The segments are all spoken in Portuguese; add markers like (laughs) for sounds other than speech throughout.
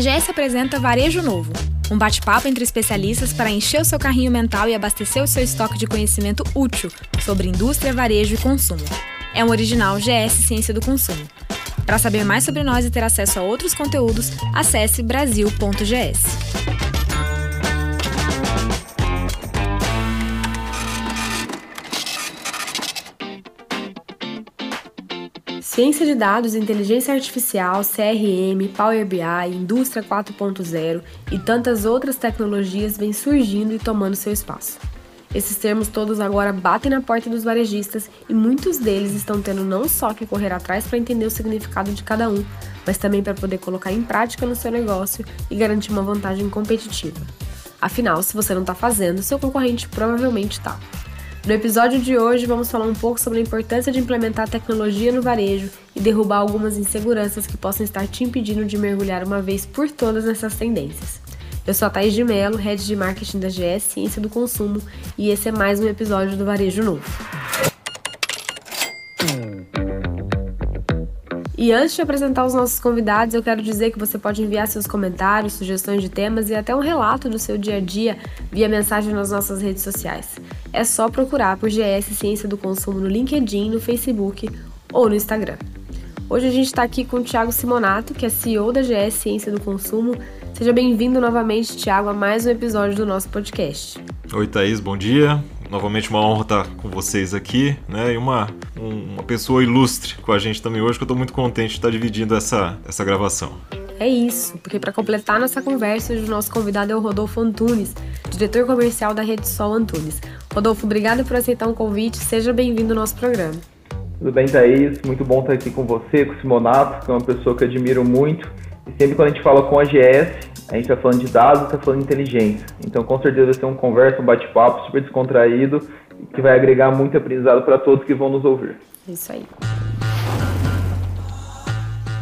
A GS apresenta Varejo Novo, um bate-papo entre especialistas para encher o seu carrinho mental e abastecer o seu estoque de conhecimento útil sobre indústria, varejo e consumo. É um original GS Ciência do Consumo. Para saber mais sobre nós e ter acesso a outros conteúdos, acesse brasil.gs. Ciência de dados, inteligência artificial, CRM, Power BI, indústria 4.0 e tantas outras tecnologias vêm surgindo e tomando seu espaço. Esses termos todos agora batem na porta dos varejistas e muitos deles estão tendo não só que correr atrás para entender o significado de cada um, mas também para poder colocar em prática no seu negócio e garantir uma vantagem competitiva. Afinal, se você não está fazendo, seu concorrente provavelmente está. No episódio de hoje, vamos falar um pouco sobre a importância de implementar tecnologia no varejo e derrubar algumas inseguranças que possam estar te impedindo de mergulhar uma vez por todas nessas tendências. Eu sou a Thaís de Mello, Head de Marketing da GS Ciência do Consumo, e esse é mais um episódio do Varejo Novo. E antes de apresentar os nossos convidados, eu quero dizer que você pode enviar seus comentários, sugestões de temas e até um relato do seu dia a dia via mensagem nas nossas redes sociais. É só procurar por GS Ciência do Consumo no LinkedIn, no Facebook ou no Instagram. Hoje a gente está aqui com o Thiago Simonato, que é CEO da GS Ciência do Consumo. Seja bem-vindo novamente, Thiago, a mais um episódio do nosso podcast. Oi, Thaís, bom dia novamente uma honra estar com vocês aqui, né? E uma, um, uma pessoa ilustre com a gente também hoje, que eu estou muito contente de estar dividindo essa, essa gravação. É isso, porque para completar nossa conversa, hoje o nosso convidado é o Rodolfo Antunes, diretor comercial da Rede Sol Antunes. Rodolfo, obrigado por aceitar um convite, seja bem-vindo ao nosso programa. Tudo bem, Thaís? Muito bom estar aqui com você, com o Simonato, que é uma pessoa que eu admiro muito. E sempre quando a gente fala com a GS, a gente está falando de dados, está falando de inteligência. Então, com certeza, vai ser uma conversa, um bate-papo super descontraído que vai agregar muito aprendizado para todos que vão nos ouvir. Isso aí.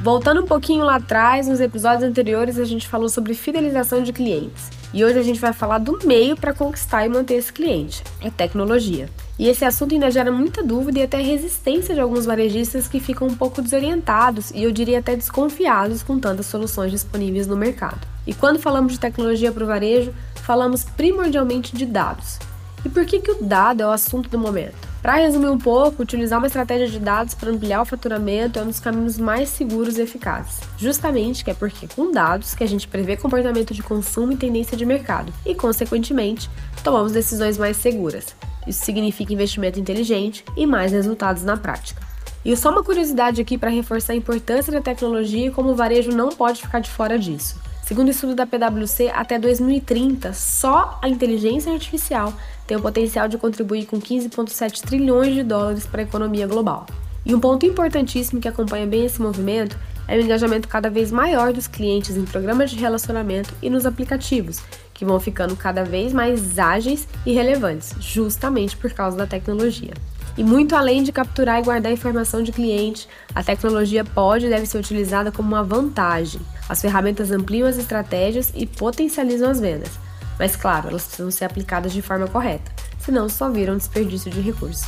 Voltando um pouquinho lá atrás, nos episódios anteriores a gente falou sobre fidelização de clientes. E hoje a gente vai falar do meio para conquistar e manter esse cliente, a tecnologia. E esse assunto ainda gera muita dúvida e até resistência de alguns varejistas que ficam um pouco desorientados e eu diria até desconfiados com tantas soluções disponíveis no mercado. E quando falamos de tecnologia para o varejo, falamos primordialmente de dados. E por que, que o dado é o assunto do momento? Para resumir um pouco, utilizar uma estratégia de dados para ampliar o faturamento é um dos caminhos mais seguros e eficazes. Justamente que é porque com dados que a gente prevê comportamento de consumo e tendência de mercado e, consequentemente, tomamos decisões mais seguras. Isso significa investimento inteligente e mais resultados na prática. E só uma curiosidade aqui para reforçar a importância da tecnologia e como o varejo não pode ficar de fora disso. Segundo o estudo da PwC, até 2030, só a inteligência artificial tem o potencial de contribuir com 15,7 trilhões de dólares para a economia global. E um ponto importantíssimo que acompanha bem esse movimento é o engajamento cada vez maior dos clientes em programas de relacionamento e nos aplicativos, que vão ficando cada vez mais ágeis e relevantes, justamente por causa da tecnologia. E muito além de capturar e guardar informação de cliente, a tecnologia pode e deve ser utilizada como uma vantagem. As ferramentas ampliam as estratégias e potencializam as vendas, mas claro, elas precisam ser aplicadas de forma correta, senão só viram desperdício de recursos.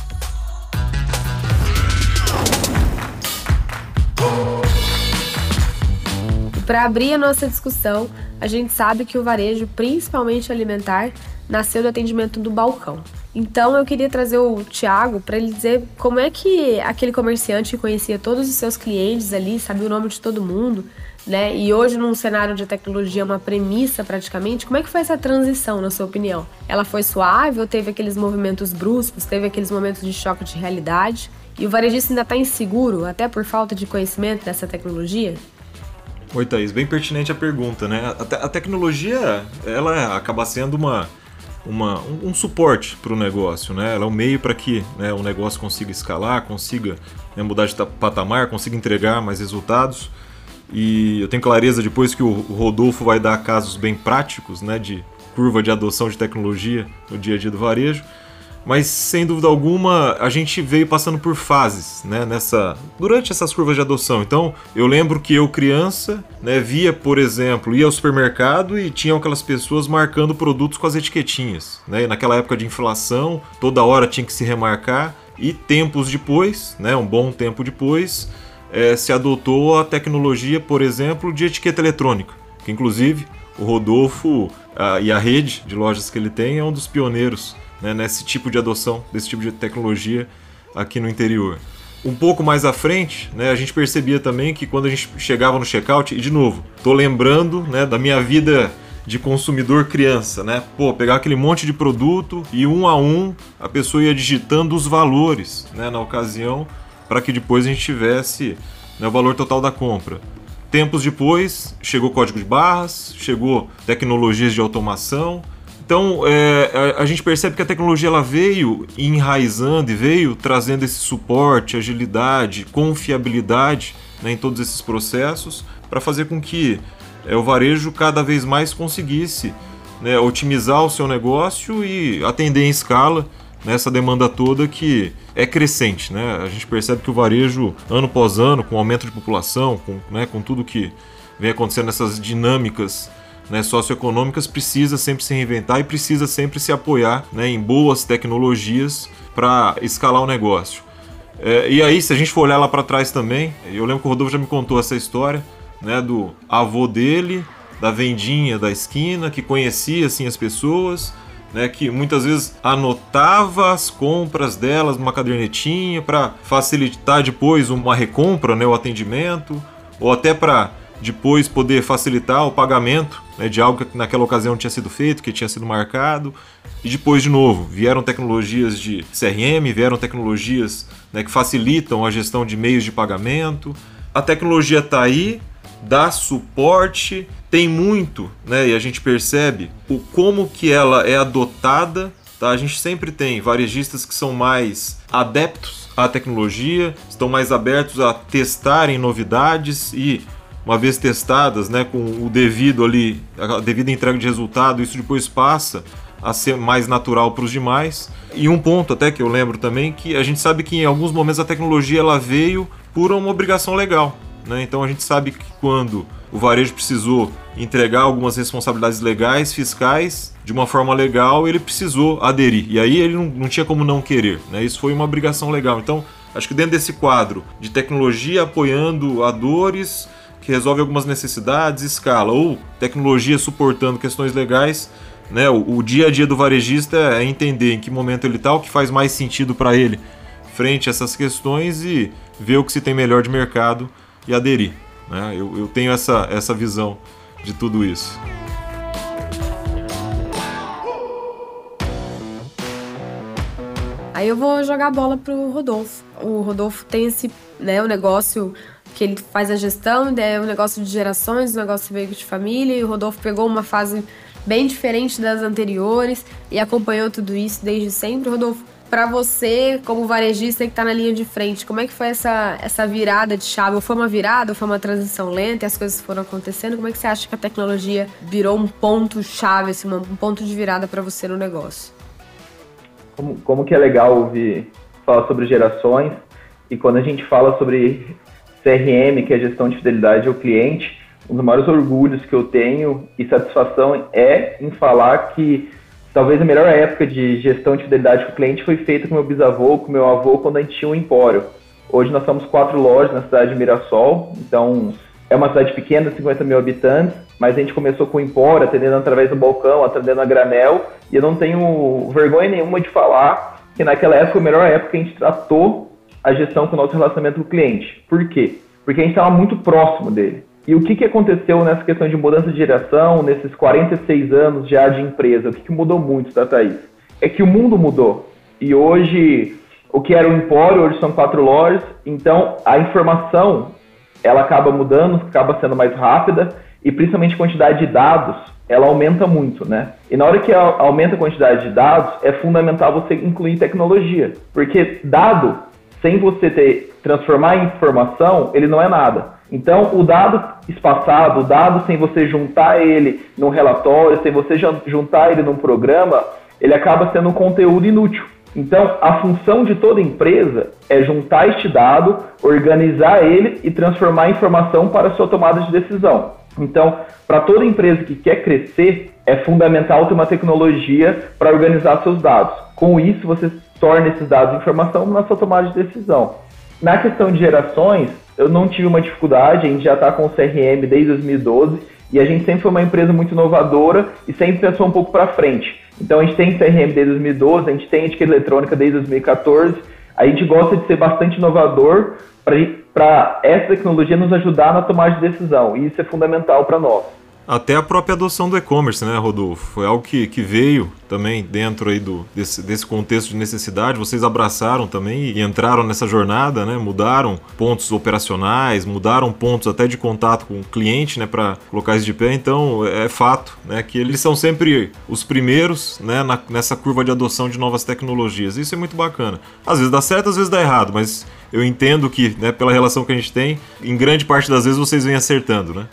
Para abrir a nossa discussão, a gente sabe que o varejo, principalmente alimentar, nasceu do atendimento do balcão. Então eu queria trazer o Thiago para ele dizer como é que aquele comerciante que conhecia todos os seus clientes ali, sabia o nome de todo mundo, né? E hoje num cenário de tecnologia uma premissa praticamente, como é que foi essa transição na sua opinião? Ela foi suave ou teve aqueles movimentos bruscos, teve aqueles momentos de choque de realidade? E o varejista ainda está inseguro, até por falta de conhecimento dessa tecnologia? Oi, Thaís, bem pertinente a pergunta, né? A, te a tecnologia, ela acaba sendo uma, uma um, um suporte para o negócio, né? Ela é um meio para que né, o negócio consiga escalar, consiga né, mudar de patamar, consiga entregar mais resultados. E eu tenho clareza depois que o Rodolfo vai dar casos bem práticos, né, de curva de adoção de tecnologia no dia a dia do varejo. Mas sem dúvida alguma, a gente veio passando por fases, né, nessa durante essas curvas de adoção. Então, eu lembro que eu criança, né, via, por exemplo, ia ao supermercado e tinham aquelas pessoas marcando produtos com as etiquetinhas, né? E naquela época de inflação, toda hora tinha que se remarcar e tempos depois, né, um bom tempo depois, é, se adotou a tecnologia, por exemplo, de etiqueta eletrônica. Que inclusive o Rodolfo a, e a rede de lojas que ele tem é um dos pioneiros né, nesse tipo de adoção, desse tipo de tecnologia aqui no interior. Um pouco mais à frente, né, a gente percebia também que quando a gente chegava no checkout, e de novo, tô lembrando né, da minha vida de consumidor criança, né? Pô, pegar aquele monte de produto e um a um a pessoa ia digitando os valores, né, na ocasião, para que depois a gente tivesse né, o valor total da compra. Tempos depois, chegou código de barras, chegou tecnologias de automação. Então, é, a, a, gente percebe que a tecnologia ela veio enraizando e veio trazendo esse suporte, agilidade, confiabilidade né, em todos esses processos para fazer com que é, o varejo cada vez mais conseguisse né, otimizar o seu negócio e atender em escala nessa demanda toda que é crescente. Né? A gente percebe que o varejo, ano após ano, com aumento de população, com, né, com tudo que vem acontecendo nessas dinâmicas né, socioeconômicas, precisa sempre se reinventar e precisa sempre se apoiar né, em boas tecnologias para escalar o negócio. É, e aí, se a gente for olhar lá para trás também, eu lembro que o Rodolfo já me contou essa história né, do avô dele, da vendinha da esquina, que conhecia assim as pessoas, né, que muitas vezes anotava as compras delas numa cadernetinha para facilitar depois uma recompra, né, o atendimento, ou até para depois poder facilitar o pagamento né, de algo que naquela ocasião tinha sido feito, que tinha sido marcado. E depois, de novo, vieram tecnologias de CRM, vieram tecnologias né, que facilitam a gestão de meios de pagamento. A tecnologia está aí, dá suporte, tem muito, né? E a gente percebe o como que ela é adotada. Tá? A gente sempre tem varejistas que são mais adeptos à tecnologia, estão mais abertos a testarem novidades e uma vez testadas, né, com o devido ali, a devida entrega de resultado, isso depois passa a ser mais natural para os demais. E um ponto até que eu lembro também que a gente sabe que em alguns momentos a tecnologia ela veio por uma obrigação legal. Né? Então a gente sabe que quando o varejo precisou entregar algumas responsabilidades legais, fiscais, de uma forma legal, ele precisou aderir. E aí ele não, não tinha como não querer. Né? Isso foi uma obrigação legal. Então, acho que dentro desse quadro de tecnologia apoiando a dores, que resolve algumas necessidades, escala, ou tecnologia suportando questões legais, né? O, o dia a dia do varejista é entender em que momento ele está, o que faz mais sentido para ele frente a essas questões e ver o que se tem melhor de mercado e aderir. Né? Eu, eu tenho essa, essa visão de tudo isso. Aí eu vou jogar a bola pro Rodolfo. O Rodolfo tem esse, né, o negócio que ele faz a gestão, é um negócio de gerações, um negócio veio de família, e o Rodolfo pegou uma fase bem diferente das anteriores e acompanhou tudo isso desde sempre. Rodolfo, para você, como varejista que está na linha de frente, como é que foi essa, essa virada de chave? Ou foi uma virada, ou foi uma transição lenta e as coisas foram acontecendo? Como é que você acha que a tecnologia virou um ponto-chave, assim, um ponto de virada para você no negócio? Como, como que é legal ouvir falar sobre gerações e quando a gente fala sobre CRM, que é gestão de fidelidade ao cliente, um dos maiores orgulhos que eu tenho e satisfação é em falar que talvez a melhor época de gestão de fidelidade com o cliente foi feita com meu bisavô, com meu avô, quando a gente tinha um empório. Hoje nós somos quatro lojas na cidade de Mirassol, então é uma cidade pequena, 50 mil habitantes, mas a gente começou com o empório, atendendo através do balcão, atendendo a granel, e eu não tenho vergonha nenhuma de falar que naquela época, a melhor época, a gente tratou a gestão com o nosso relacionamento com o cliente. Por quê? Porque a gente estava muito próximo dele. E o que, que aconteceu nessa questão de mudança de direção, nesses 46 anos já de empresa? O que, que mudou muito, tá, Thaís? É que o mundo mudou. E hoje, o que era um empório, hoje são quatro lojas. Então, a informação, ela acaba mudando, acaba sendo mais rápida. E principalmente a quantidade de dados, ela aumenta muito, né? E na hora que aumenta a quantidade de dados, é fundamental você incluir tecnologia. Porque dado, sem você ter transformar em informação, ele não é nada. Então, o dado espaçado, o dado sem você juntar ele num relatório, sem você juntar ele num programa, ele acaba sendo um conteúdo inútil. Então, a função de toda empresa é juntar este dado, organizar ele e transformar a informação para a sua tomada de decisão. Então, para toda empresa que quer crescer, é fundamental ter uma tecnologia para organizar seus dados. Com isso, você torna esses dados informação na sua tomada de decisão. Na questão de gerações, eu não tive uma dificuldade, a gente já está com o CRM desde 2012 E a gente sempre foi uma empresa muito inovadora e sempre pensou um pouco para frente. Então a gente tem CRM desde 2012, a gente tem etiqueta eletrônica desde 2014. A gente gosta de ser bastante inovador para essa tecnologia nos ajudar na tomada de decisão. E isso é fundamental para nós. Até a própria adoção do e-commerce, né, Rodolfo? Foi algo que, que veio também dentro aí do, desse, desse contexto de necessidade. Vocês abraçaram também e entraram nessa jornada, né? Mudaram pontos operacionais, mudaram pontos até de contato com o cliente, né, para colocar isso de pé. Então, é fato, né, que eles são sempre os primeiros, né, na, nessa curva de adoção de novas tecnologias. Isso é muito bacana. Às vezes dá certo, às vezes dá errado, mas eu entendo que, né, pela relação que a gente tem, em grande parte das vezes vocês vêm acertando, né?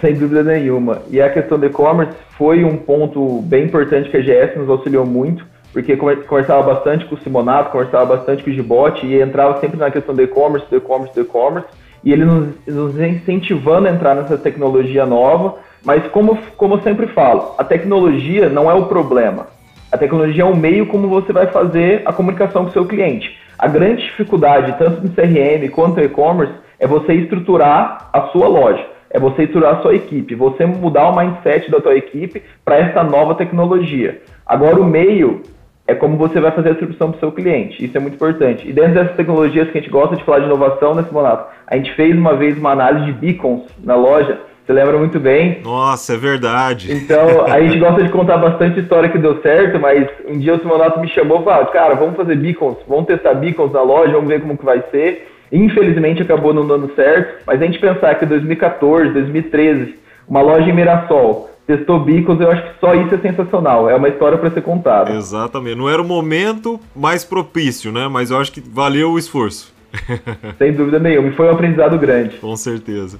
Sem dúvida nenhuma. E a questão do e-commerce foi um ponto bem importante que a GS nos auxiliou muito, porque conversava bastante com o Simonato, conversava bastante com o Gibote e entrava sempre na questão do e-commerce, do e-commerce, do e-commerce, e ele nos, nos incentivando a entrar nessa tecnologia nova, mas como, como eu sempre falo, a tecnologia não é o problema. A tecnologia é o meio como você vai fazer a comunicação com o seu cliente. A grande dificuldade, tanto no CRM quanto no e-commerce, é você estruturar a sua loja é você estruturar a sua equipe, você mudar o mindset da tua equipe para essa nova tecnologia. Agora o meio é como você vai fazer a distribuição para o seu cliente, isso é muito importante. E dentro dessas tecnologias que a gente gosta de falar de inovação nesse momento, a gente fez uma vez uma análise de beacons na loja, você lembra muito bem. Nossa, é verdade. Então, (laughs) a gente gosta de contar bastante história que deu certo, mas um dia o Simonato me chamou e falou, cara, vamos fazer beacons, vamos testar beacons na loja, vamos ver como que vai ser. Infelizmente acabou não dando certo, mas a gente pensar que 2014, 2013, uma loja em Mirassol testou bicos, eu acho que só isso é sensacional. É uma história para ser contada. Exatamente. Não era o momento mais propício, né? Mas eu acho que valeu o esforço. (laughs) Sem dúvida nenhuma. E foi um aprendizado grande. Com certeza.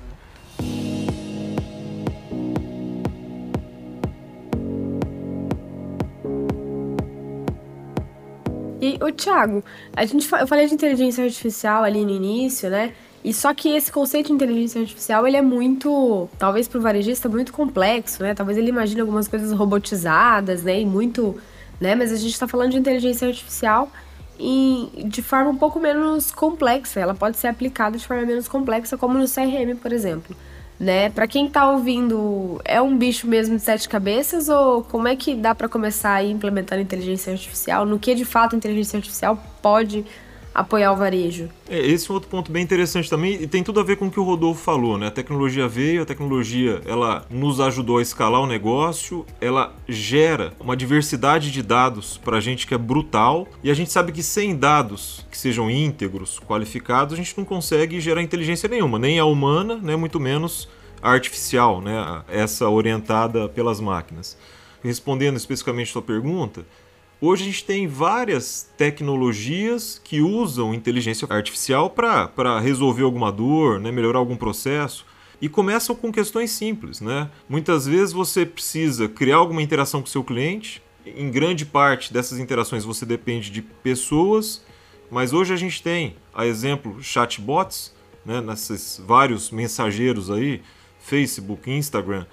E, o Thiago, a gente, eu falei de inteligência artificial ali no início, né? E só que esse conceito de inteligência artificial, ele é muito, talvez para o varejista, muito complexo, né? Talvez ele imagine algumas coisas robotizadas, né? E muito, né? Mas a gente está falando de inteligência artificial e de forma um pouco menos complexa. Ela pode ser aplicada de forma menos complexa, como no CRM, por exemplo né? Para quem tá ouvindo, é um bicho mesmo de sete cabeças ou como é que dá para começar a implementar inteligência artificial? No que de fato a inteligência artificial pode apoiar o varejo. É, esse é um outro ponto bem interessante também e tem tudo a ver com o que o Rodolfo falou, né? A tecnologia veio, a tecnologia ela nos ajudou a escalar o negócio, ela gera uma diversidade de dados para a gente que é brutal e a gente sabe que sem dados que sejam íntegros, qualificados, a gente não consegue gerar inteligência nenhuma, nem a humana, né? Muito menos a artificial, né? Essa orientada pelas máquinas. Respondendo especificamente a sua pergunta, Hoje a gente tem várias tecnologias que usam inteligência artificial para resolver alguma dor, né, melhorar algum processo. E começam com questões simples. Né? Muitas vezes você precisa criar alguma interação com seu cliente. Em grande parte dessas interações você depende de pessoas, mas hoje a gente tem, a exemplo, chatbots, né, nesses vários mensageiros aí, Facebook, Instagram,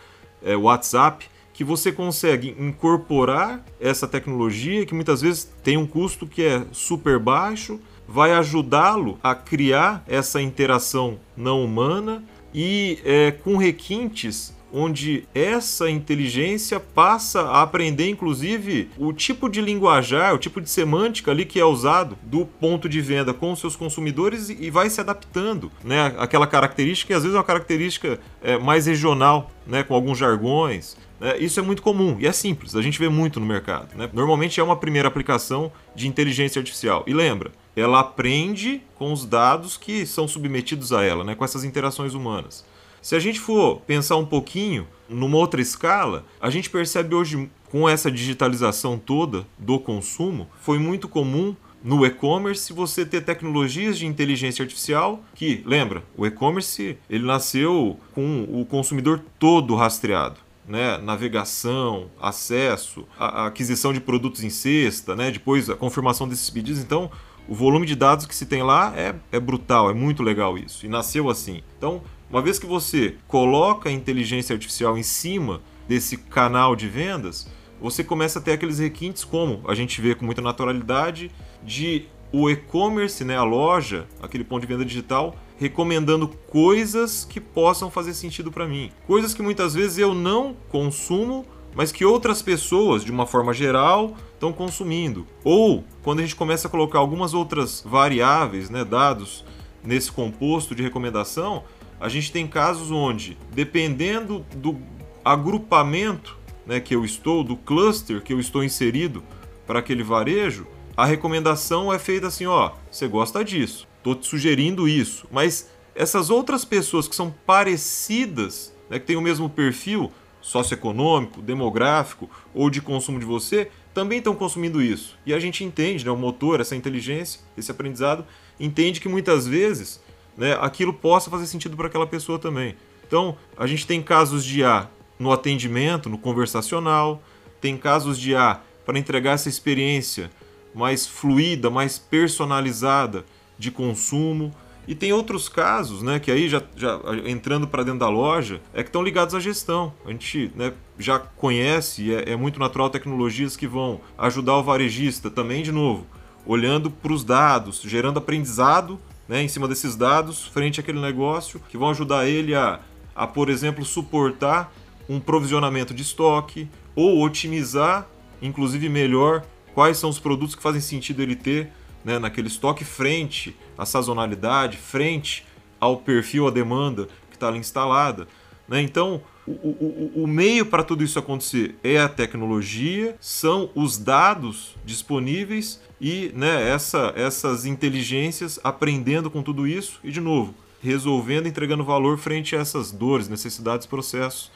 é, WhatsApp, que você consegue incorporar essa tecnologia que muitas vezes tem um custo que é super baixo, vai ajudá-lo a criar essa interação não humana e é, com requintes onde essa inteligência passa a aprender, inclusive, o tipo de linguajar, o tipo de semântica ali que é usado do ponto de venda com os seus consumidores e vai se adaptando, né? Aquela característica que às vezes é uma característica é, mais regional, né? Com alguns jargões. É, isso é muito comum e é simples, a gente vê muito no mercado. Né? Normalmente é uma primeira aplicação de inteligência artificial. E lembra, ela aprende com os dados que são submetidos a ela, né? com essas interações humanas. Se a gente for pensar um pouquinho numa outra escala, a gente percebe hoje, com essa digitalização toda do consumo, foi muito comum no e-commerce você ter tecnologias de inteligência artificial que, lembra, o e-commerce ele nasceu com o consumidor todo rastreado né, navegação, acesso, a, a aquisição de produtos em cesta, né, depois a confirmação desses pedidos. Então, o volume de dados que se tem lá é, é brutal, é muito legal isso. E nasceu assim. Então, uma vez que você coloca a inteligência artificial em cima desse canal de vendas, você começa a ter aqueles requintes, como a gente vê com muita naturalidade, de o e-commerce, né, a loja, aquele ponto de venda digital, recomendando coisas que possam fazer sentido para mim. Coisas que muitas vezes eu não consumo, mas que outras pessoas, de uma forma geral, estão consumindo. Ou quando a gente começa a colocar algumas outras variáveis, né, dados nesse composto de recomendação, a gente tem casos onde, dependendo do agrupamento né, que eu estou, do cluster que eu estou inserido para aquele varejo, a recomendação é feita assim, ó, você gosta disso, tô te sugerindo isso, mas essas outras pessoas que são parecidas, né, que têm o mesmo perfil socioeconômico, demográfico ou de consumo de você, também estão consumindo isso. E a gente entende, né, o motor, essa inteligência, esse aprendizado, entende que muitas vezes né, aquilo possa fazer sentido para aquela pessoa também. Então, a gente tem casos de A no atendimento, no conversacional, tem casos de A para entregar essa experiência mais fluida, mais personalizada de consumo. E tem outros casos, né, que aí já, já entrando para dentro da loja, é que estão ligados à gestão. A gente né, já conhece é, é muito natural tecnologias que vão ajudar o varejista também, de novo, olhando para os dados, gerando aprendizado né, em cima desses dados frente àquele negócio, que vão ajudar ele a, a por exemplo, suportar um provisionamento de estoque ou otimizar, inclusive melhor, quais são os produtos que fazem sentido ele ter né, naquele estoque frente à sazonalidade, frente ao perfil, à demanda que está ali instalada. Né? Então, o, o, meio para tudo isso acontecer é a tecnologia, são os dados disponíveis e né, essa, essas inteligências aprendendo com tudo isso e, de novo, resolvendo, entregando valor frente a essas dores, necessidades, processos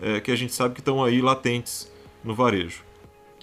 é, que a gente sabe que estão aí latentes no varejo.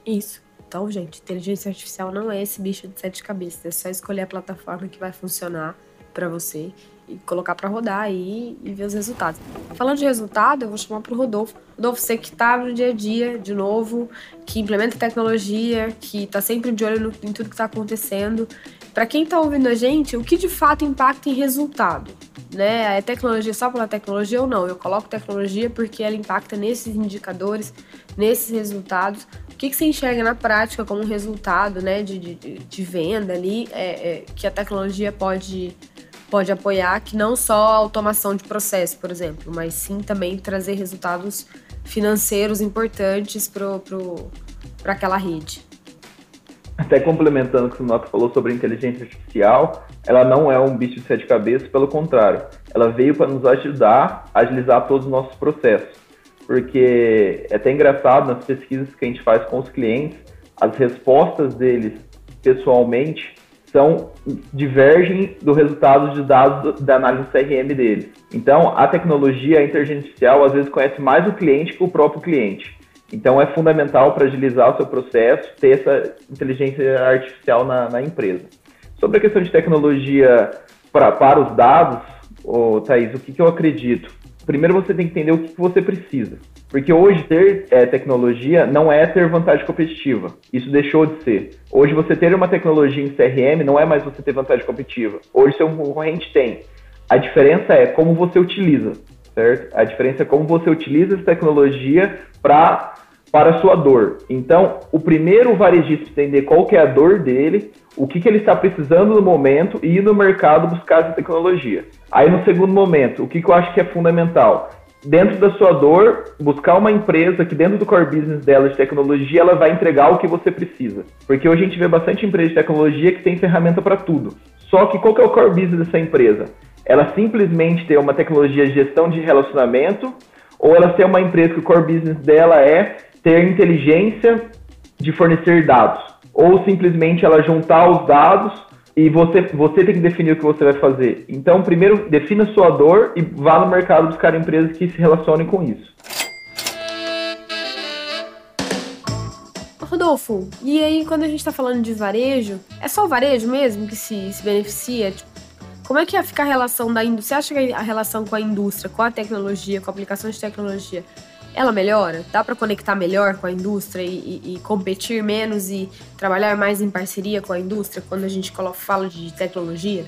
Isso. Então, gente, inteligência artificial não é esse bicho de sete cabeças. É só escolher a plataforma que vai funcionar para você e colocar para rodar aí e ver os resultados. Falando de resultado, eu vou chamar para o Rodolfo. Rodolfo, você que está no dia a dia, de novo, que implementa tecnologia, que está sempre de olho no, em tudo que está acontecendo. Para quem está ouvindo a gente, o que de fato impacta em resultado? Né? É tecnologia só pela tecnologia ou não? Eu coloco tecnologia porque ela impacta nesses indicadores, nesses resultados. O que, que você enxerga na prática como resultado né, de, de, de venda ali é, é, que a tecnologia pode pode apoiar que não só a automação de processo, por exemplo, mas sim também trazer resultados financeiros importantes para aquela rede. Até complementando o que o Noto falou sobre inteligência artificial, ela não é um bicho de sete cabeças, pelo contrário, ela veio para nos ajudar a agilizar todos os nossos processos. Porque é até engraçado nas pesquisas que a gente faz com os clientes, as respostas deles pessoalmente são divergem do resultado de dados da análise CRM deles. Então, a tecnologia, a inteligência artificial, às vezes conhece mais o cliente que o próprio cliente. Então, é fundamental para agilizar o seu processo ter essa inteligência artificial na, na empresa. Sobre a questão de tecnologia pra, para os dados, oh, Thaís, o que, que eu acredito? Primeiro, você tem que entender o que, que você precisa. Porque hoje ter é, tecnologia não é ter vantagem competitiva. Isso deixou de ser. Hoje você ter uma tecnologia em CRM não é mais você ter vantagem competitiva. Hoje seu concorrente tem. A diferença é como você utiliza, certo? A diferença é como você utiliza essa tecnologia para para a sua dor. Então, o primeiro varejista entender qual que é a dor dele, o que, que ele está precisando no momento e ir no mercado buscar essa tecnologia. Aí, no segundo momento, o que, que eu acho que é fundamental? Dentro da sua dor, buscar uma empresa que dentro do core business dela de tecnologia, ela vai entregar o que você precisa. Porque hoje a gente vê bastante empresa de tecnologia que tem ferramenta para tudo. Só que qual que é o core business dessa empresa? Ela simplesmente tem uma tecnologia de gestão de relacionamento ou ela tem uma empresa que o core business dela é ter inteligência de fornecer dados? Ou simplesmente ela juntar os dados e você, você tem que definir o que você vai fazer. Então, primeiro, defina sua dor e vá no mercado buscar empresas que se relacionem com isso. Rodolfo, e aí quando a gente está falando de varejo, é só o varejo mesmo que se, se beneficia? Tipo, como é que fica a relação da indústria? Você acha que a relação com a indústria, com a tecnologia, com a aplicação de tecnologia, ela melhora? Dá para conectar melhor com a indústria e, e, e, competir menos e trabalhar mais em parceria com a indústria quando a gente fala de tecnologia?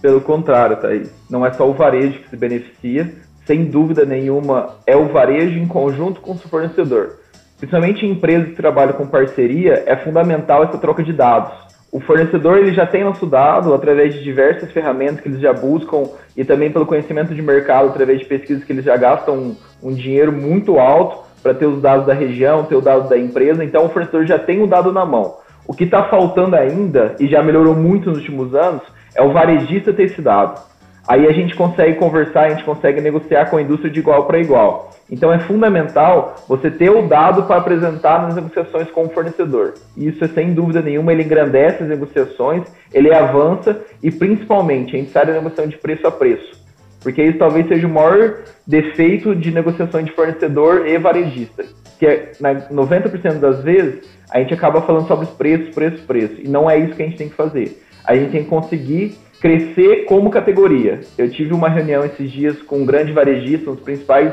Pelo contrário, Thaís. Não é só o varejo que se beneficia, sem dúvida nenhuma, é o varejo em conjunto com o fornecedor. Principalmente em empresas que trabalham com parceria, é fundamental essa troca de dados. O fornecedor ele já tem nosso dado através de diversas ferramentas que eles já buscam e também pelo conhecimento de mercado através de pesquisas que eles já gastam um, um dinheiro muito alto para ter os dados da região, ter o dado da empresa. Então o fornecedor já tem o dado na mão. O que está faltando ainda e já melhorou muito nos últimos anos é o varejista ter esse dado. Aí a gente consegue conversar, a gente consegue negociar com a indústria de igual para igual. Então é fundamental você ter o dado para apresentar nas negociações com o fornecedor. Isso é sem dúvida nenhuma, ele engrandece as negociações, ele avança e principalmente a gente sai da negociação de preço a preço. Porque isso talvez seja o maior defeito de negociação de fornecedor e varejista. Que é, 90% das vezes a gente acaba falando sobre os preços, preço, preço. E não é isso que a gente tem que fazer. A gente tem que conseguir crescer como categoria. Eu tive uma reunião esses dias com um grande varejista, um dos principais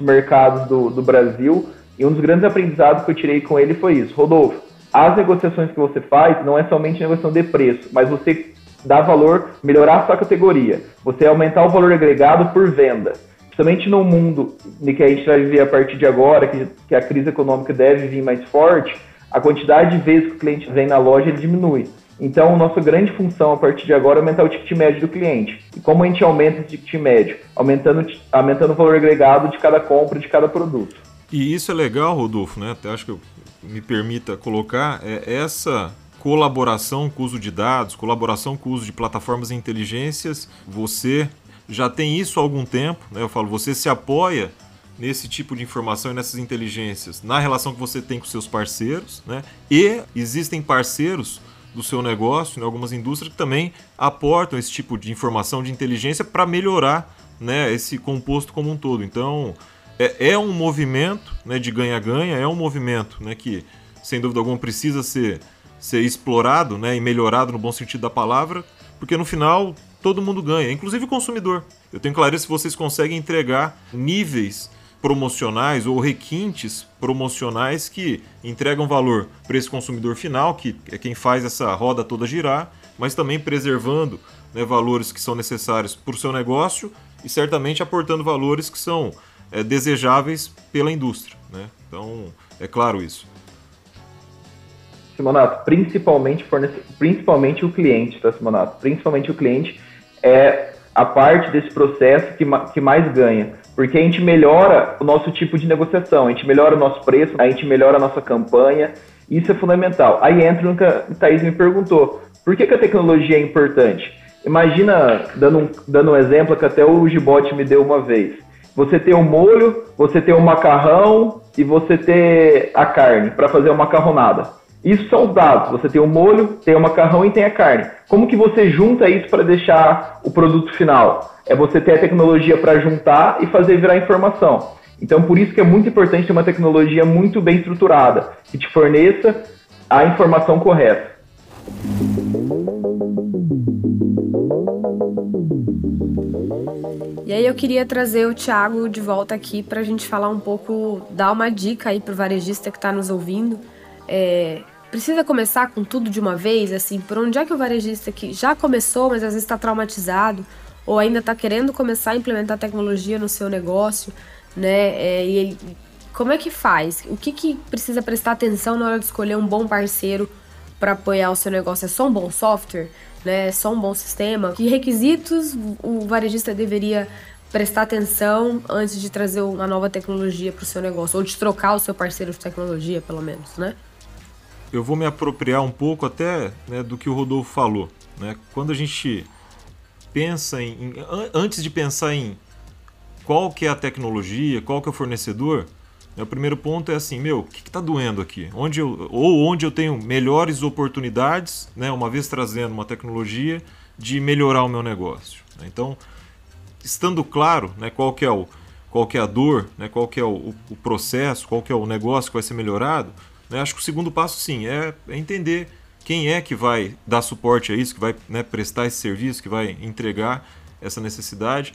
mercados do, do Brasil, e um dos grandes aprendizados que eu tirei com ele foi isso. Rodolfo, as negociações que você faz não é somente negociação de preço, mas você dá valor, melhorar a sua categoria, você aumentar o valor agregado por venda. Principalmente no mundo que a gente vai viver a partir de agora, que, que a crise econômica deve vir mais forte, a quantidade de vezes que o cliente vem na loja ele diminui. Então, nossa grande função a partir de agora é aumentar o ticket médio do cliente. E como a gente aumenta esse ticket médio? Aumentando, aumentando o valor agregado de cada compra, de cada produto. E isso é legal, Rodolfo, né? Até acho que eu me permita colocar, é essa colaboração com o uso de dados, colaboração com o uso de plataformas e inteligências, você já tem isso há algum tempo, né? Eu falo, você se apoia nesse tipo de informação e nessas inteligências na relação que você tem com seus parceiros, né? E existem parceiros do seu negócio, né, algumas indústrias que também aportam esse tipo de informação, de inteligência para melhorar né, esse composto como um todo. Então, é, é um movimento né, de ganha-ganha, é um movimento né, que, sem dúvida alguma, precisa ser, ser explorado né, e melhorado no bom sentido da palavra, porque no final todo mundo ganha, inclusive o consumidor. Eu tenho clareza se vocês conseguem entregar níveis promocionais ou requintes promocionais que entregam valor para esse consumidor final, que é quem faz essa roda toda girar, mas também preservando né, valores que são necessários para o seu negócio e certamente aportando valores que são é, desejáveis pela indústria. Né? Então, é claro isso. Simonato, principalmente, principalmente o cliente, tá, Simonato? Principalmente o cliente é a parte desse processo que, ma... que mais ganha porque a gente melhora o nosso tipo de negociação, a gente melhora o nosso preço, a gente melhora a nossa campanha, isso é fundamental. Aí entra o que a Thaís me perguntou, por que, que a tecnologia é importante? Imagina, dando um, dando um exemplo que até o Gibote me deu uma vez, você ter o um molho, você ter o um macarrão e você ter a carne para fazer uma macarronada. Isso são os dados. Você tem o molho, tem o macarrão e tem a carne. Como que você junta isso para deixar o produto final? É você ter a tecnologia para juntar e fazer virar informação. Então, por isso que é muito importante ter uma tecnologia muito bem estruturada, que te forneça a informação correta. E aí eu queria trazer o Thiago de volta aqui para a gente falar um pouco, dar uma dica aí para o varejista que está nos ouvindo. É, precisa começar com tudo de uma vez, assim, por onde é que o varejista que já começou, mas às vezes está traumatizado, ou ainda está querendo começar a implementar tecnologia no seu negócio, né? É, e ele, como é que faz? O que, que precisa prestar atenção na hora de escolher um bom parceiro para apoiar o seu negócio? É só um bom software? Né? É só um bom sistema? Que requisitos o varejista deveria prestar atenção antes de trazer uma nova tecnologia para o seu negócio? Ou de trocar o seu parceiro de tecnologia, pelo menos, né? Eu vou me apropriar um pouco até né, do que o Rodolfo falou. Né? Quando a gente pensa em, antes de pensar em qual que é a tecnologia, qual que é o fornecedor, né, o primeiro ponto é assim, meu, o que está doendo aqui? Onde eu, ou onde eu tenho melhores oportunidades, né, uma vez trazendo uma tecnologia, de melhorar o meu negócio. Né? Então, estando claro né, qual que é o qual que é a dor, né, qual que é o, o processo, qual que é o negócio que vai ser melhorado, né? Acho que o segundo passo, sim, é, é, entender quem é que vai dar suporte a isso, que vai né, prestar esse serviço, que vai entregar essa necessidade.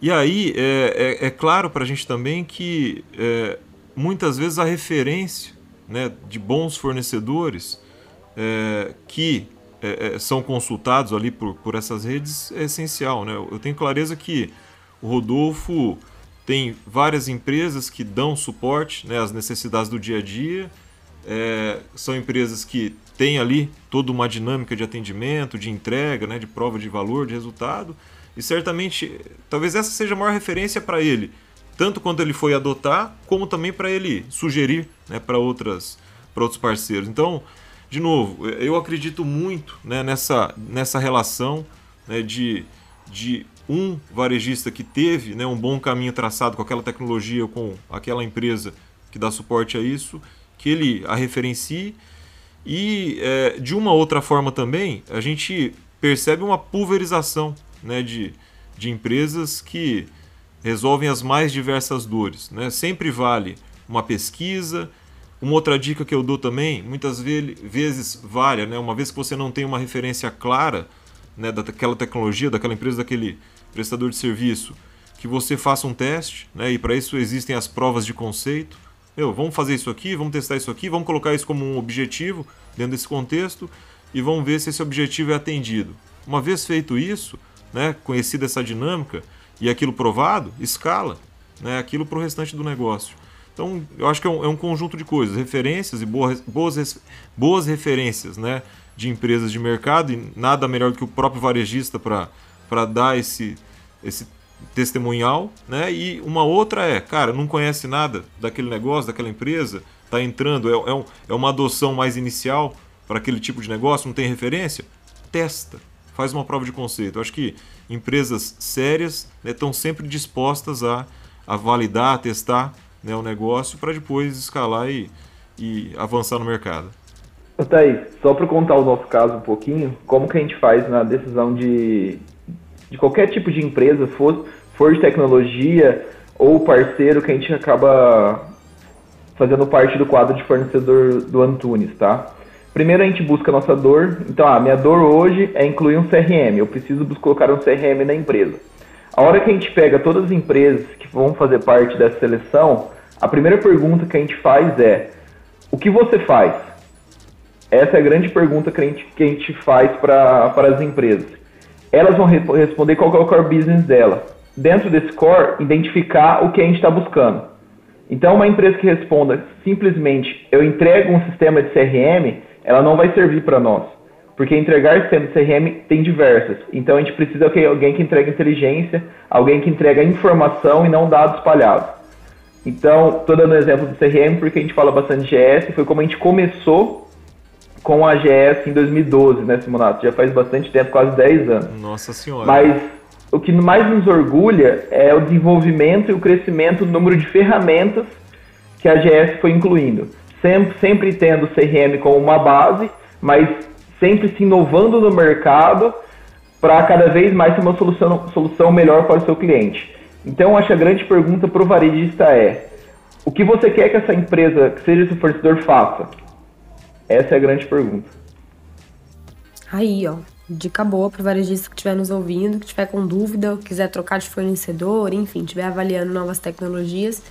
E aí é, é, é claro para a gente também que é, muitas vezes a referência né, de bons fornecedores é, que é, são consultados ali por, por essas redes é essencial. Né? Eu tenho clareza que o Rodolfo tem várias empresas que dão suporte né, às necessidades do dia a dia é, são empresas que têm ali toda uma dinâmica de atendimento, de entrega, né, de prova de valor, de resultado, e certamente, talvez essa seja a maior referência para ele, tanto quando ele foi adotar, como também para ele sugerir né, para outras para outros parceiros. Então, de novo, eu acredito muito né, nessa, nessa relação né, de, de um varejista que teve né, um bom caminho traçado com aquela tecnologia, com aquela empresa que dá suporte a isso, que ele a referencie. E é, de uma outra forma também, a gente percebe uma pulverização né, de, de empresas que resolvem as mais diversas dores. Né? Sempre vale uma pesquisa, uma outra dica que eu dou também, muitas vezes vale, né? uma vez que você não tem uma referência clara né, daquela tecnologia, daquela empresa, daquele prestador de serviço, que você faça um teste, né? e para isso existem as provas de conceito. Meu, vamos fazer isso aqui, vamos testar isso aqui, vamos colocar isso como um objetivo dentro desse contexto e vamos ver se esse objetivo é atendido. Uma vez feito isso, né, conhecida essa dinâmica e aquilo provado, escala né, aquilo para o restante do negócio. Então, eu acho que é um, é um conjunto de coisas, referências e boas, boas, boas referências né, de empresas de mercado, e nada melhor do que o próprio varejista para dar esse, esse testemunhal. Né? E uma outra é, cara, não conhece nada daquele negócio, daquela empresa, está entrando, é, é, um, é uma adoção mais inicial para aquele tipo de negócio, não tem referência? Testa, faz uma prova de conceito. Eu acho que empresas sérias estão né, sempre dispostas a, a validar, a testar né, o negócio para depois escalar e, e avançar no mercado. Thaís, só para contar o nosso caso um pouquinho, como que a gente faz na decisão de, de qualquer tipo de empresa, for, for de tecnologia ou parceiro que a gente acaba fazendo parte do quadro de fornecedor do Antunes, tá? Primeiro a gente busca a nossa dor. Então, a ah, minha dor hoje é incluir um CRM. Eu preciso colocar um CRM na empresa. A hora que a gente pega todas as empresas que vão fazer parte dessa seleção, a primeira pergunta que a gente faz é: o que você faz? Essa é a grande pergunta que a gente, que a gente faz para as empresas. Elas vão re responder qual é o core business dela. Dentro desse core, identificar o que a gente está buscando. Então, uma empresa que responda simplesmente eu entrego um sistema de CRM, ela não vai servir para nós. Porque entregar sistema de CRM tem diversas. Então, a gente precisa de alguém que entregue inteligência, alguém que entrega informação e não dados espalhados. Então, estou dando exemplo do CRM porque a gente fala bastante de GS, foi como a gente começou com a GS em 2012, né, Simonato? Já faz bastante tempo, quase 10 anos. Nossa Senhora. Mas o que mais nos orgulha é o desenvolvimento e o crescimento do número de ferramentas que a GS foi incluindo. Sempre, sempre tendo o CRM como uma base, mas sempre se inovando no mercado para cada vez mais ter uma solução, solução melhor para o seu cliente. Então, acho que a grande pergunta para o varejista é: o que você quer que essa empresa, que seja seu fornecedor, faça? Essa é a grande pergunta. Aí, ó. Dica boa para o varejista que estiver nos ouvindo, que estiver com dúvida, quiser trocar de fornecedor, enfim, estiver avaliando novas tecnologias.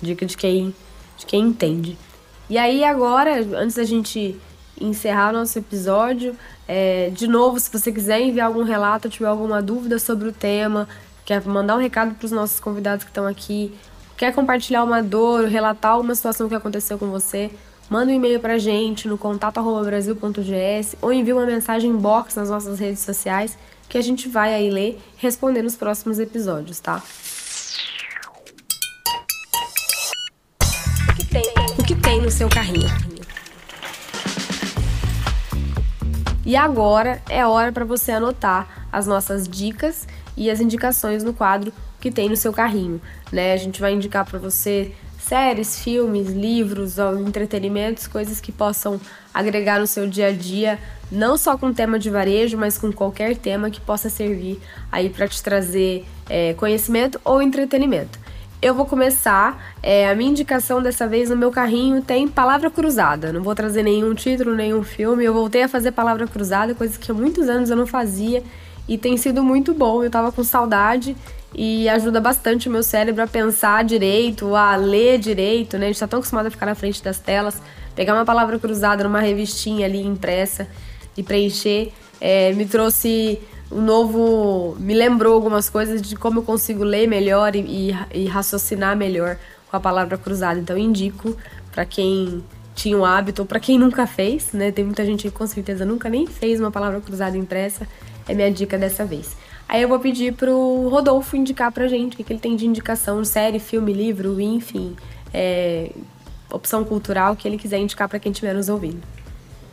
Dica de quem, de quem entende. E aí, agora, antes da gente encerrar o nosso episódio, é, de novo, se você quiser enviar algum relato, tiver alguma dúvida sobre o tema, quer mandar um recado para os nossos convidados que estão aqui, quer compartilhar uma dor, relatar uma situação que aconteceu com você, manda um e-mail pra gente no contato@brasil.gs ou envia uma mensagem em box nas nossas redes sociais que a gente vai aí ler e responder nos próximos episódios, tá? O que tem, o que tem no seu carrinho? E agora é hora para você anotar as nossas dicas e as indicações no quadro que tem no seu carrinho, né? A gente vai indicar para você séries, filmes, livros, entretenimentos, coisas que possam agregar no seu dia a dia, não só com tema de varejo, mas com qualquer tema que possa servir aí para te trazer é, conhecimento ou entretenimento. Eu vou começar. É, a minha indicação dessa vez no meu carrinho tem palavra cruzada. Não vou trazer nenhum título, nenhum filme. Eu voltei a fazer palavra cruzada, coisa que há muitos anos eu não fazia e tem sido muito bom. Eu tava com saudade e ajuda bastante o meu cérebro a pensar direito, a ler direito, né? A gente tá tão acostumado a ficar na frente das telas, pegar uma palavra cruzada numa revistinha ali impressa e preencher, é, me trouxe um novo. me lembrou algumas coisas de como eu consigo ler melhor e, e, e raciocinar melhor com a palavra cruzada. Então, indico para quem tinha o hábito, ou para quem nunca fez, né? Tem muita gente que com certeza nunca nem fez uma palavra cruzada impressa. É minha dica dessa vez. Aí eu vou pedir pro Rodolfo indicar pra gente o que ele tem de indicação, série, filme, livro, enfim, é, opção cultural que ele quiser indicar para quem estiver nos ouvindo.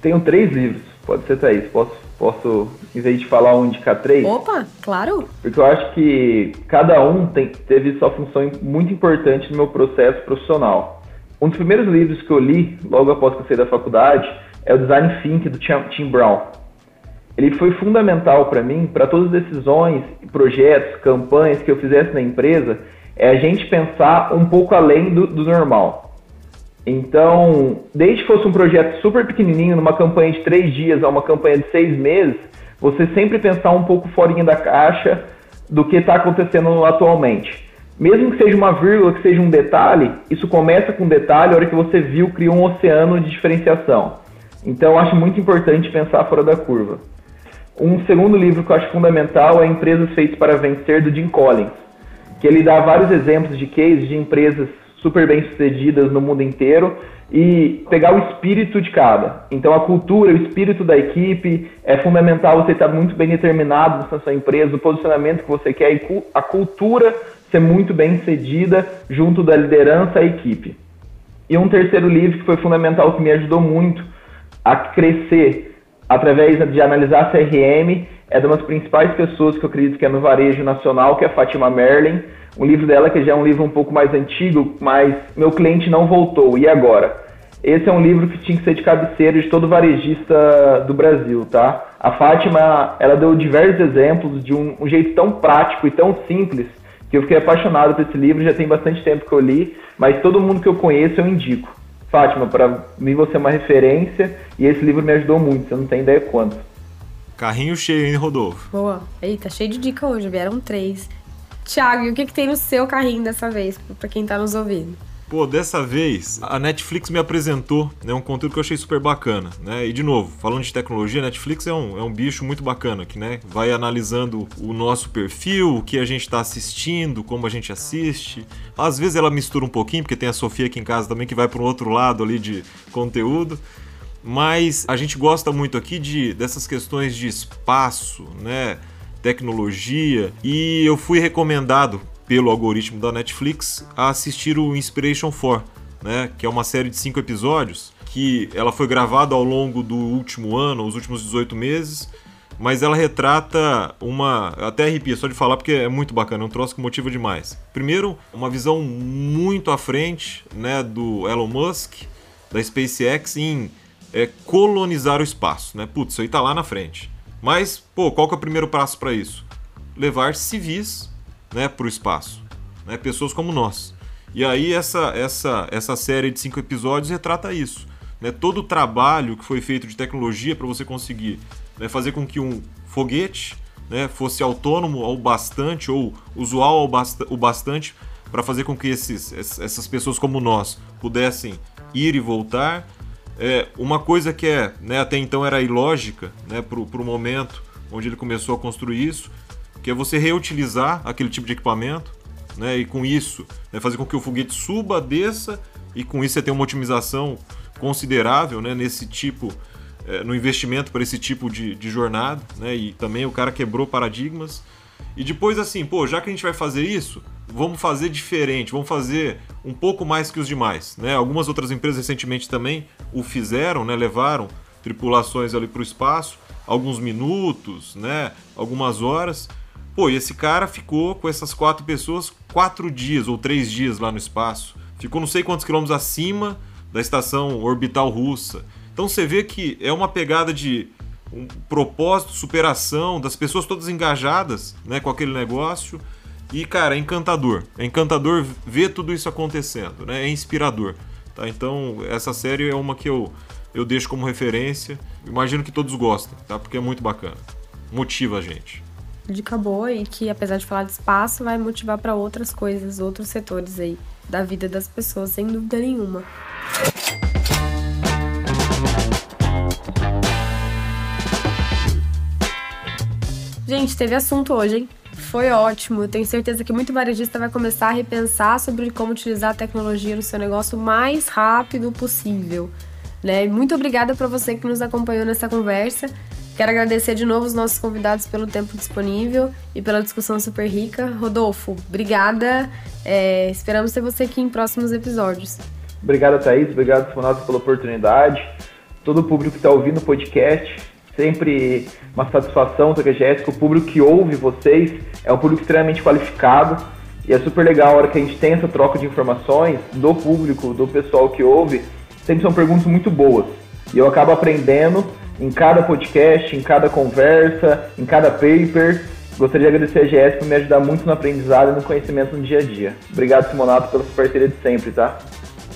Tenho três livros, pode ser Thaís. Posso, posso, em vez de falar um, indicar três? Opa, claro! Porque eu acho que cada um tem, teve sua função muito importante no meu processo profissional. Um dos primeiros livros que eu li, logo após que eu saí da faculdade, é o Design Think, do Tim Brown. Ele foi fundamental para mim, para todas as decisões, projetos, campanhas que eu fizesse na empresa, é a gente pensar um pouco além do, do normal. Então, desde que fosse um projeto super pequenininho, numa campanha de três dias a uma campanha de seis meses, você sempre pensar um pouco fora da caixa do que está acontecendo atualmente. Mesmo que seja uma vírgula, que seja um detalhe, isso começa com um detalhe, a hora que você viu, cria um oceano de diferenciação. Então, eu acho muito importante pensar fora da curva. Um segundo livro que eu acho fundamental é Empresas Feitas para Vencer, do Jim Collins, que ele dá vários exemplos de cases de empresas super bem sucedidas no mundo inteiro e pegar o espírito de cada. Então a cultura, o espírito da equipe é fundamental você estar muito bem determinado na sua empresa, o posicionamento que você quer e a cultura ser muito bem cedida junto da liderança e equipe. E um terceiro livro que foi fundamental que me ajudou muito a crescer através de analisar CRM é de uma das principais pessoas que eu acredito que é no varejo nacional, que é a Fátima Merlin um livro dela que já é um livro um pouco mais antigo, mas meu cliente não voltou. E agora? Esse é um livro que tinha que ser de cabeceira de todo varejista do Brasil, tá? A Fátima, ela deu diversos exemplos de um, um jeito tão prático e tão simples que eu fiquei apaixonado por esse livro. Já tem bastante tempo que eu li, mas todo mundo que eu conheço eu indico. Fátima, para mim você é uma referência e esse livro me ajudou muito. Você não tem ideia quanto. Carrinho cheio, hein, Rodolfo? Boa. Eita, cheio de dica hoje. Vieram três. Thiago, e o que, que tem no seu carrinho dessa vez, para quem tá nos ouvindo? Pô, dessa vez a Netflix me apresentou né, um conteúdo que eu achei super bacana, né? E de novo, falando de tecnologia, a Netflix é um, é um bicho muito bacana que né, vai analisando o nosso perfil, o que a gente está assistindo, como a gente assiste. Às vezes ela mistura um pouquinho, porque tem a Sofia aqui em casa também que vai para um outro lado ali de conteúdo. Mas a gente gosta muito aqui de dessas questões de espaço, né? tecnologia e eu fui recomendado pelo algoritmo da Netflix a assistir o Inspiration 4, né, que é uma série de cinco episódios que ela foi gravada ao longo do último ano, os últimos 18 meses, mas ela retrata uma. Até arrepia só de falar porque é muito bacana, é um troço que motiva demais. Primeiro, uma visão muito à frente né, do Elon Musk, da SpaceX, em é, colonizar o espaço. Né? Putz, isso aí tá lá na frente. Mas, pô, qual que é o primeiro passo para isso? Levar civis né, para o espaço. Né, pessoas como nós. E aí essa, essa, essa série de cinco episódios retrata isso. Né, todo o trabalho que foi feito de tecnologia para você conseguir né, fazer com que um foguete né, fosse autônomo ao bastante ou usual ao basta o bastante para fazer com que esses, essas pessoas como nós pudessem ir e voltar é, uma coisa que é, né, até então era ilógica né, para o momento onde ele começou a construir isso, que é você reutilizar aquele tipo de equipamento né, e com isso né, fazer com que o foguete suba, desça e com isso você tem uma otimização considerável né, nesse tipo, é, no investimento para esse tipo de, de jornada. Né, e também o cara quebrou paradigmas. E depois assim, pô, já que a gente vai fazer isso, vamos fazer diferente, vamos fazer um pouco mais que os demais. Né? Algumas outras empresas recentemente também o fizeram, né? levaram tripulações ali para o espaço, alguns minutos, né? algumas horas. Pô, e esse cara ficou com essas quatro pessoas quatro dias ou três dias lá no espaço. Ficou não sei quantos quilômetros acima da estação orbital russa. Então você vê que é uma pegada de um propósito, superação, das pessoas todas engajadas né, com aquele negócio. E, cara, é encantador. É encantador ver tudo isso acontecendo, né? É inspirador. Tá? Então, essa série é uma que eu, eu deixo como referência. Imagino que todos gostem, tá? Porque é muito bacana. Motiva a gente. Dica boa e que, apesar de falar de espaço, vai motivar para outras coisas, outros setores aí da vida das pessoas, sem dúvida nenhuma. Gente, teve assunto hoje, hein? Foi ótimo. Eu tenho certeza que muito varejista vai começar a repensar sobre como utilizar a tecnologia no seu negócio o mais rápido possível. Né? Muito obrigada para você que nos acompanhou nessa conversa. Quero agradecer de novo os nossos convidados pelo tempo disponível e pela discussão super rica. Rodolfo, obrigada. É, esperamos ter você aqui em próximos episódios. Obrigado, Thaís. Obrigado, Simonato, pela oportunidade. Todo o público que está ouvindo o podcast, sempre uma satisfação ter a Jéssica. O público que ouve vocês é um público extremamente qualificado. E é super legal a hora que a gente tem essa troca de informações do público, do pessoal que ouve. Sempre são perguntas muito boas. E eu acabo aprendendo em cada podcast, em cada conversa, em cada paper. Gostaria de agradecer a GS por me ajudar muito no aprendizado e no conhecimento no dia a dia. Obrigado, Simonato, pela sua parceria de sempre, tá?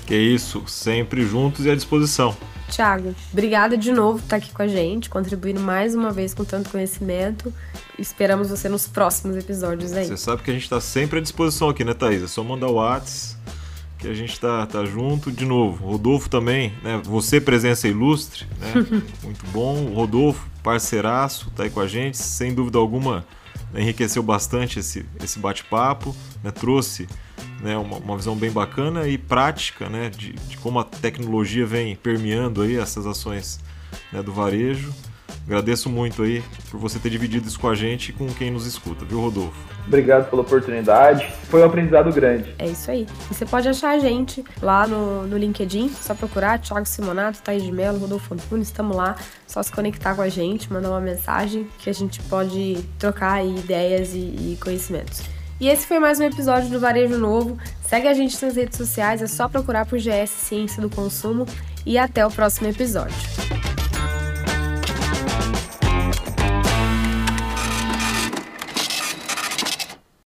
Que isso, sempre juntos e à disposição. Tiago, obrigada de novo por estar aqui com a gente, contribuindo mais uma vez com tanto conhecimento. Esperamos você nos próximos episódios aí. Você sabe que a gente está sempre à disposição aqui, né, Thaís? É só mandar o WhatsApp que a gente tá, tá junto. De novo, Rodolfo também, né? Você, presença ilustre, né? (laughs) Muito bom. O Rodolfo, parceiraço, tá aí com a gente. Sem dúvida alguma, né? enriqueceu bastante esse, esse bate-papo, né? Trouxe né? Uma, uma, visão bem bacana e prática, né? De, de, como a tecnologia vem permeando aí essas ações né? do varejo. Agradeço muito aí por você ter dividido isso com a gente e com quem nos escuta, viu, Rodolfo? Obrigado pela oportunidade. Foi um aprendizado grande. É isso aí. E você pode achar a gente lá no, no LinkedIn, só procurar Thiago Simonato, Thaís de Mello, Rodolfo Antunes, estamos lá. Só se conectar com a gente, mandar uma mensagem que a gente pode trocar ideias e, e conhecimentos. E esse foi mais um episódio do Varejo Novo. Segue a gente nas redes sociais, é só procurar por GS Ciência do Consumo e até o próximo episódio.